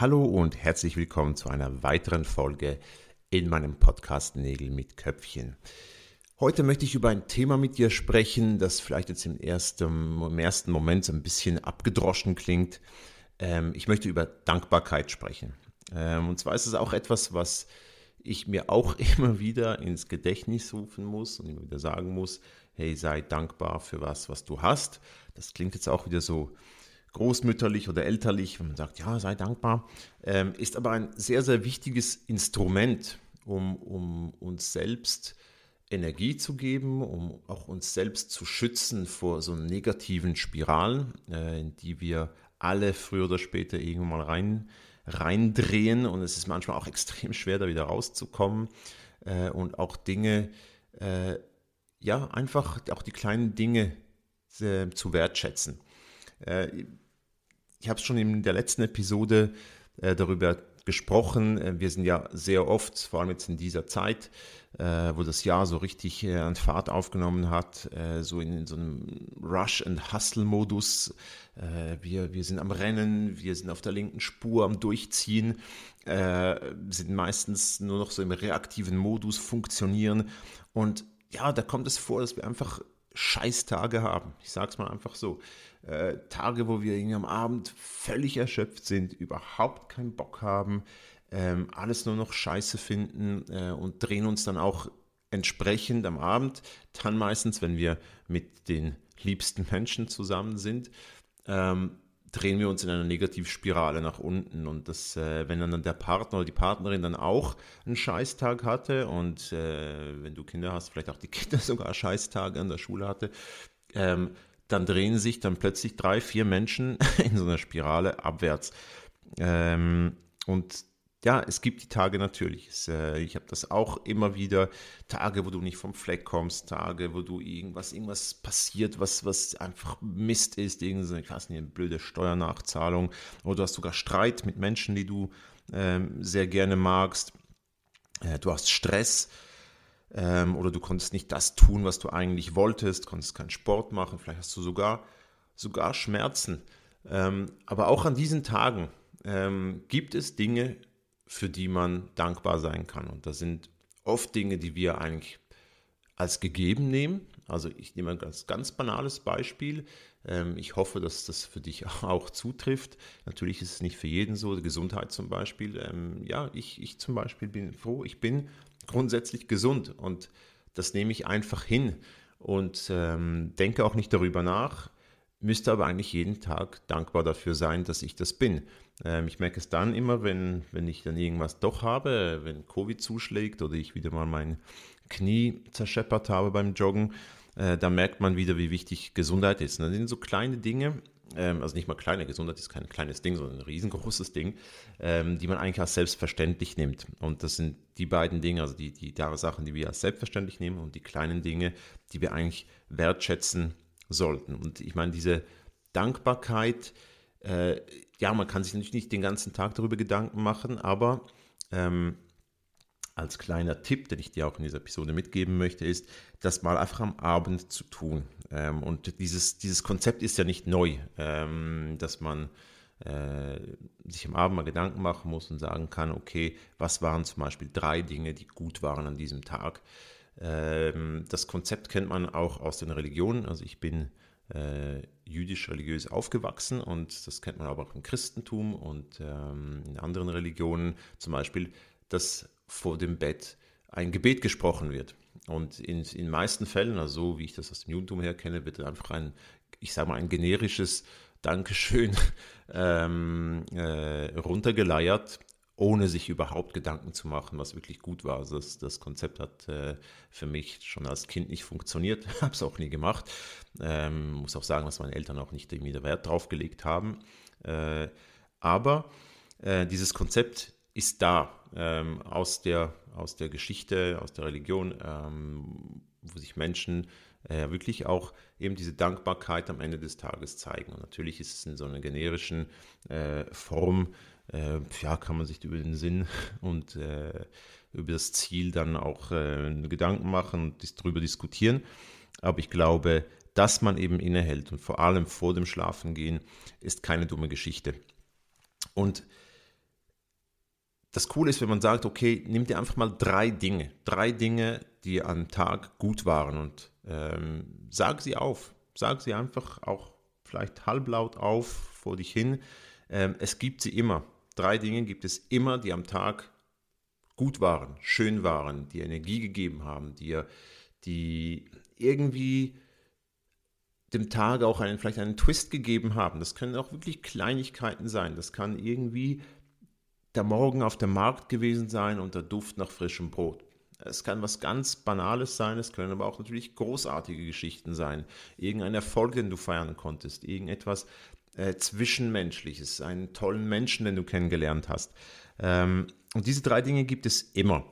Hallo und herzlich willkommen zu einer weiteren Folge in meinem Podcast Nägel mit Köpfchen. Heute möchte ich über ein Thema mit dir sprechen, das vielleicht jetzt im ersten, im ersten Moment so ein bisschen abgedroschen klingt. Ähm, ich möchte über Dankbarkeit sprechen. Ähm, und zwar ist es auch etwas, was ich mir auch immer wieder ins Gedächtnis rufen muss und immer wieder sagen muss, hey, sei dankbar für was, was du hast. Das klingt jetzt auch wieder so großmütterlich oder elterlich, wenn man sagt, ja, sei dankbar, ähm, ist aber ein sehr, sehr wichtiges Instrument, um, um uns selbst Energie zu geben, um auch uns selbst zu schützen vor so negativen Spiralen, äh, in die wir alle früher oder später irgendwann mal rein, reindrehen. Und es ist manchmal auch extrem schwer, da wieder rauszukommen. Äh, und auch Dinge, äh, ja, einfach auch die kleinen Dinge zu wertschätzen. Ich habe es schon in der letzten Episode darüber gesprochen. Wir sind ja sehr oft, vor allem jetzt in dieser Zeit, äh, wo das Jahr so richtig äh, an Fahrt aufgenommen hat, äh, so in, so einem Rush-and-Hustle-Modus. Äh, wir, wir sind am Rennen, wir sind auf der linken Spur am Durchziehen, äh, sind meistens nur noch so im reaktiven Modus funktionieren. Und ja, da kommt es vor, dass wir einfach Scheißtage haben. Ich sage es mal einfach so. Äh, Tage, wo wir irgendwie am Abend völlig erschöpft sind, überhaupt keinen Bock haben, ähm, alles nur noch scheiße finden äh, und drehen uns dann auch entsprechend am Abend, dann meistens, wenn wir mit den liebsten Menschen zusammen sind, ähm, drehen wir uns in einer Negativspirale nach unten. Und das, äh, wenn dann der Partner oder die Partnerin dann auch einen Scheißtag hatte und äh, wenn du Kinder hast, vielleicht auch die Kinder sogar Scheißtage an der Schule hatte, ähm, dann drehen sich dann plötzlich drei, vier Menschen in so einer Spirale abwärts. Ähm, und ja, es gibt die Tage natürlich. Es, äh, ich habe das auch immer wieder. Tage, wo du nicht vom Fleck kommst, Tage, wo du irgendwas, irgendwas passiert, was, was einfach Mist ist, irgendeine, eine blöde Steuernachzahlung. Oder du hast sogar Streit mit Menschen, die du ähm, sehr gerne magst. Äh, du hast Stress. Ähm, oder du konntest nicht das tun, was du eigentlich wolltest, konntest keinen Sport machen, vielleicht hast du sogar, sogar Schmerzen. Ähm, aber auch an diesen Tagen ähm, gibt es Dinge, für die man dankbar sein kann. Und das sind oft Dinge, die wir eigentlich als gegeben nehmen. Also ich nehme ein ganz, ganz banales Beispiel. Ähm, ich hoffe, dass das für dich auch zutrifft. Natürlich ist es nicht für jeden so. Gesundheit zum Beispiel. Ähm, ja, ich, ich zum Beispiel bin froh. Ich bin grundsätzlich gesund und das nehme ich einfach hin und ähm, denke auch nicht darüber nach, müsste aber eigentlich jeden Tag dankbar dafür sein, dass ich das bin. Ähm, ich merke es dann immer, wenn, wenn ich dann irgendwas doch habe, wenn Covid zuschlägt oder ich wieder mal mein Knie zerscheppert habe beim Joggen, äh, da merkt man wieder, wie wichtig Gesundheit ist. Und das sind so kleine Dinge, also nicht mal kleine, Gesundheit ist kein kleines Ding, sondern ein riesengroßes Ding, ähm, die man eigentlich als selbstverständlich nimmt. Und das sind die beiden Dinge, also die, die Sachen, die wir als selbstverständlich nehmen und die kleinen Dinge, die wir eigentlich wertschätzen sollten. Und ich meine, diese Dankbarkeit, äh, ja, man kann sich natürlich nicht den ganzen Tag darüber Gedanken machen, aber ähm, als kleiner Tipp, den ich dir auch in dieser Episode mitgeben möchte, ist, das mal einfach am Abend zu tun. Ähm, und dieses, dieses Konzept ist ja nicht neu, ähm, dass man äh, sich am Abend mal Gedanken machen muss und sagen kann, okay, was waren zum Beispiel drei Dinge, die gut waren an diesem Tag. Ähm, das Konzept kennt man auch aus den Religionen. Also ich bin äh, jüdisch-religiös aufgewachsen und das kennt man aber auch im Christentum und ähm, in anderen Religionen, zum Beispiel, dass vor dem Bett ein Gebet gesprochen wird. Und in den meisten Fällen, also so wie ich das aus dem Judentum her kenne, wird einfach ein, ich sage mal, ein generisches Dankeschön ähm, äh, runtergeleiert ohne sich überhaupt Gedanken zu machen, was wirklich gut war. Also das, das Konzept hat äh, für mich schon als Kind nicht funktioniert, habe es auch nie gemacht. Ähm, muss auch sagen, dass meine Eltern auch nicht irgendwie Wert drauf gelegt haben. Äh, aber äh, dieses Konzept ist da ähm, aus, der, aus der Geschichte, aus der Religion, ähm, wo sich Menschen äh, wirklich auch eben diese Dankbarkeit am Ende des Tages zeigen. Und natürlich ist es in so einer generischen äh, Form, äh, ja, kann man sich über den Sinn und äh, über das Ziel dann auch äh, Gedanken machen und darüber diskutieren. Aber ich glaube, dass man eben innehält und vor allem vor dem Schlafengehen ist keine dumme Geschichte. Und das Coole ist, wenn man sagt, okay, nimm dir einfach mal drei Dinge, drei Dinge, die am Tag gut waren und ähm, sag sie auf. Sag sie einfach auch vielleicht halblaut auf vor dich hin. Ähm, es gibt sie immer. Drei Dinge gibt es immer, die am Tag gut waren, schön waren, die Energie gegeben haben, die, die irgendwie dem Tag auch einen, vielleicht einen Twist gegeben haben. Das können auch wirklich Kleinigkeiten sein. Das kann irgendwie der Morgen auf dem Markt gewesen sein und der Duft nach frischem Brot. Es kann was ganz Banales sein, es können aber auch natürlich großartige Geschichten sein. Irgendein Erfolg, den du feiern konntest, irgendetwas äh, Zwischenmenschliches, einen tollen Menschen, den du kennengelernt hast. Ähm, und diese drei Dinge gibt es immer.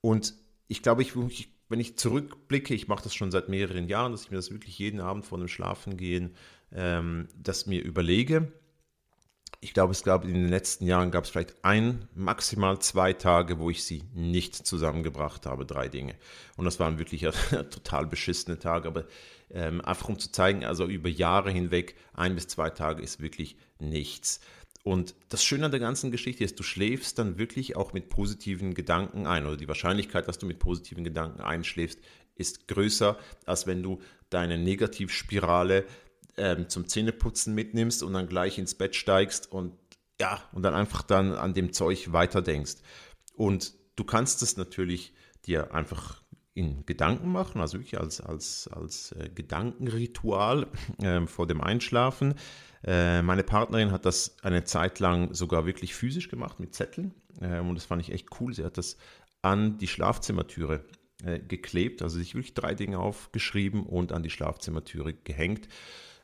Und ich glaube, ich, wenn ich zurückblicke, ich mache das schon seit mehreren Jahren, dass ich mir das wirklich jeden Abend vor dem Schlafengehen, ähm, das mir überlege ich glaube, es gab in den letzten Jahren gab es vielleicht ein, maximal zwei Tage, wo ich sie nicht zusammengebracht habe, drei Dinge. Und das waren wirklich total beschissene Tage, aber ähm, einfach um zu zeigen, also über Jahre hinweg, ein bis zwei Tage ist wirklich nichts. Und das Schöne an der ganzen Geschichte ist, du schläfst dann wirklich auch mit positiven Gedanken ein. Oder die Wahrscheinlichkeit, dass du mit positiven Gedanken einschläfst, ist größer, als wenn du deine Negativspirale ähm, zum Zähneputzen mitnimmst und dann gleich ins Bett steigst und ja, und dann einfach dann an dem Zeug weiterdenkst. Und du kannst es natürlich dir einfach in Gedanken machen, also wirklich als, als, als äh, Gedankenritual äh, vor dem Einschlafen. Äh, meine Partnerin hat das eine Zeit lang sogar wirklich physisch gemacht mit Zetteln ähm, und das fand ich echt cool. Sie hat das an die Schlafzimmertüre äh, geklebt, also sich wirklich drei Dinge aufgeschrieben und an die Schlafzimmertüre gehängt.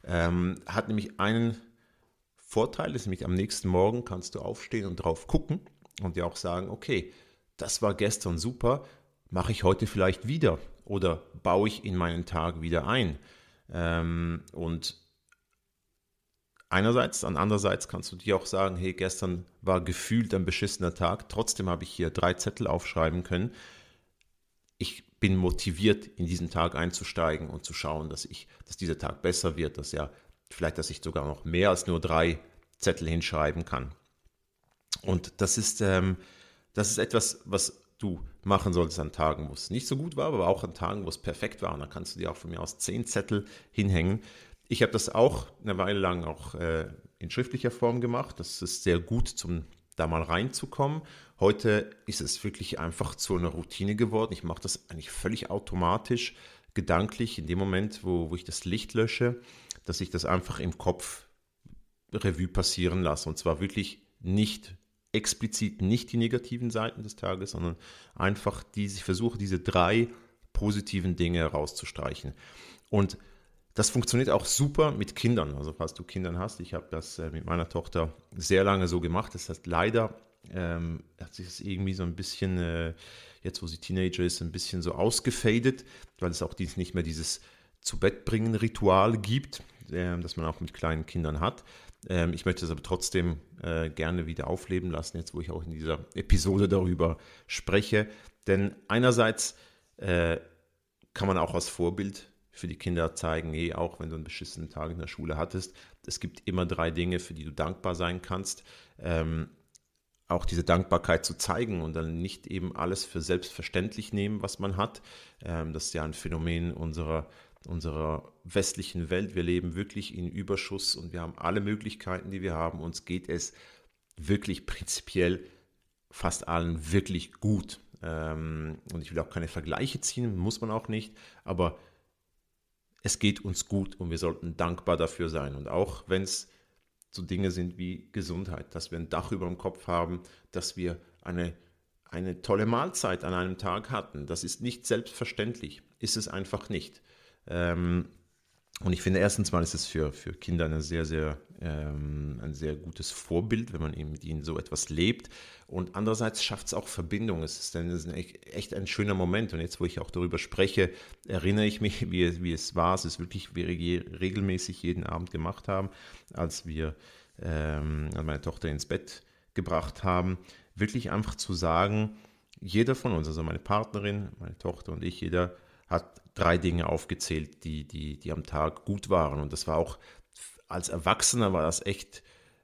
Ähm, hat nämlich einen Vorteil, ist nämlich am nächsten Morgen kannst du aufstehen und drauf gucken und dir auch sagen, okay, das war gestern super, mache ich heute vielleicht wieder oder baue ich in meinen Tag wieder ein. Ähm, und einerseits, dann andererseits kannst du dir auch sagen, hey, gestern war gefühlt ein beschissener Tag, trotzdem habe ich hier drei Zettel aufschreiben können. Ich bin motiviert, in diesen Tag einzusteigen und zu schauen, dass ich, dass dieser Tag besser wird, dass ja, vielleicht, dass ich sogar noch mehr als nur drei Zettel hinschreiben kann. Und das ist, ähm, das ist etwas, was du machen solltest an Tagen, wo es nicht so gut war, aber auch an Tagen, wo es perfekt war. Und da kannst du dir auch von mir aus zehn Zettel hinhängen. Ich habe das auch eine Weile lang auch äh, in schriftlicher Form gemacht. Das ist sehr gut zum da mal reinzukommen. Heute ist es wirklich einfach zu einer Routine geworden. Ich mache das eigentlich völlig automatisch, gedanklich, in dem Moment, wo, wo ich das Licht lösche, dass ich das einfach im Kopf Revue passieren lasse. Und zwar wirklich nicht explizit nicht die negativen Seiten des Tages, sondern einfach diese, ich versuche diese drei positiven Dinge herauszustreichen. Und das funktioniert auch super mit Kindern. Also falls du Kinder hast, ich habe das äh, mit meiner Tochter sehr lange so gemacht. Das heißt, leider ähm, hat sich das irgendwie so ein bisschen, äh, jetzt wo sie Teenager ist, ein bisschen so ausgefadet, weil es auch dies, nicht mehr dieses zu Bett bringen Ritual gibt, äh, das man auch mit kleinen Kindern hat. Ähm, ich möchte es aber trotzdem äh, gerne wieder aufleben lassen, jetzt wo ich auch in dieser Episode darüber spreche. Denn einerseits äh, kann man auch als Vorbild für die Kinder zeigen, hey, auch wenn du einen beschissenen Tag in der Schule hattest, es gibt immer drei Dinge, für die du dankbar sein kannst. Ähm, auch diese Dankbarkeit zu zeigen und dann nicht eben alles für selbstverständlich nehmen, was man hat. Ähm, das ist ja ein Phänomen unserer, unserer westlichen Welt. Wir leben wirklich in Überschuss und wir haben alle Möglichkeiten, die wir haben. Uns geht es wirklich prinzipiell fast allen wirklich gut. Ähm, und ich will auch keine Vergleiche ziehen, muss man auch nicht. Aber es geht uns gut und wir sollten dankbar dafür sein. Und auch wenn es so Dinge sind wie Gesundheit, dass wir ein Dach über dem Kopf haben, dass wir eine, eine tolle Mahlzeit an einem Tag hatten. Das ist nicht selbstverständlich, ist es einfach nicht. Ähm, und ich finde, erstens mal ist es für, für Kinder eine sehr, sehr, ähm, ein sehr gutes Vorbild, wenn man eben mit ihnen so etwas lebt. Und andererseits schafft es auch Verbindung. Es ist, ein, es ist echt ein schöner Moment. Und jetzt, wo ich auch darüber spreche, erinnere ich mich, wie, wie es war. Es ist wirklich, wie wir regelmäßig jeden Abend gemacht haben, als wir ähm, meine Tochter ins Bett gebracht haben. Wirklich einfach zu sagen, jeder von uns, also meine Partnerin, meine Tochter und ich, jeder hat drei Dinge aufgezählt, die, die, die am Tag gut waren. Und das war auch, als Erwachsener war das echt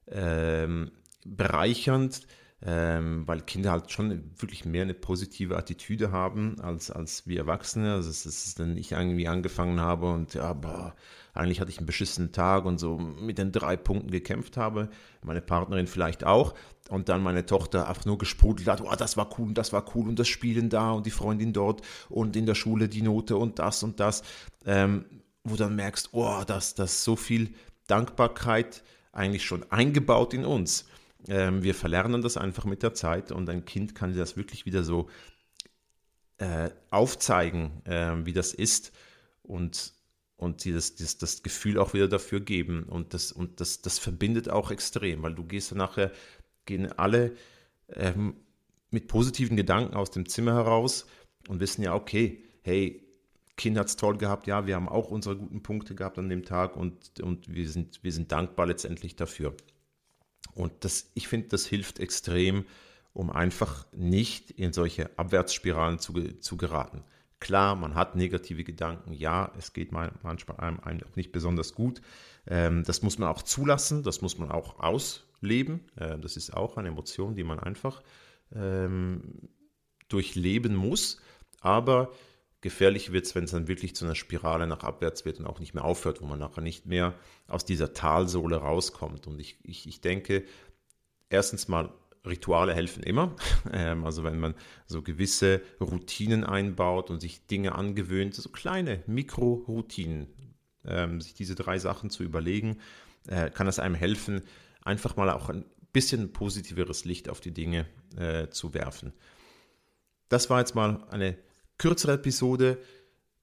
ähm, bereichernd, ähm, weil Kinder halt schon wirklich mehr eine positive Attitüde haben als, als wir Erwachsene. Also es ist dann ich irgendwie angefangen habe und ja, boah, eigentlich hatte ich einen beschissenen Tag und so mit den drei Punkten gekämpft habe. Meine Partnerin vielleicht auch. Und dann meine Tochter einfach nur gesprudelt hat, oh, das war cool und das war cool und das Spielen da und die Freundin dort und in der Schule die Note und das und das. Ähm, wo dann merkst, oh, dass das so viel Dankbarkeit eigentlich schon eingebaut in uns. Ähm, wir verlernen das einfach mit der Zeit und ein Kind kann dir das wirklich wieder so äh, aufzeigen, äh, wie das ist und, und dieses, dieses, das Gefühl auch wieder dafür geben. Und, das, und das, das verbindet auch extrem, weil du gehst dann nachher, gehen alle ähm, mit positiven Gedanken aus dem Zimmer heraus und wissen ja, okay, hey, Kind hat es toll gehabt, ja, wir haben auch unsere guten Punkte gehabt an dem Tag und, und wir, sind, wir sind dankbar letztendlich dafür. Und das, ich finde, das hilft extrem, um einfach nicht in solche Abwärtsspiralen zu, zu geraten. Klar, man hat negative Gedanken, ja, es geht manchmal einem, einem auch nicht besonders gut. Ähm, das muss man auch zulassen, das muss man auch ausleben. Äh, das ist auch eine Emotion, die man einfach ähm, durchleben muss. Aber Gefährlich wird es, wenn es dann wirklich zu einer Spirale nach abwärts wird und auch nicht mehr aufhört, wo man nachher nicht mehr aus dieser Talsohle rauskommt. Und ich, ich, ich denke, erstens mal, Rituale helfen immer. Ähm, also wenn man so gewisse Routinen einbaut und sich Dinge angewöhnt, so kleine Mikro-Routinen, ähm, sich diese drei Sachen zu überlegen, äh, kann es einem helfen, einfach mal auch ein bisschen positiveres Licht auf die Dinge äh, zu werfen. Das war jetzt mal eine kürzere Episode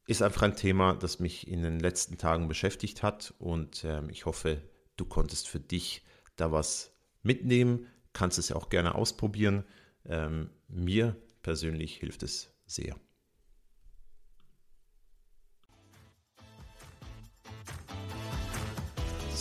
ist einfach ein Thema, das mich in den letzten Tagen beschäftigt hat und ähm, ich hoffe, du konntest für dich da was mitnehmen, kannst es ja auch gerne ausprobieren. Ähm, mir persönlich hilft es sehr.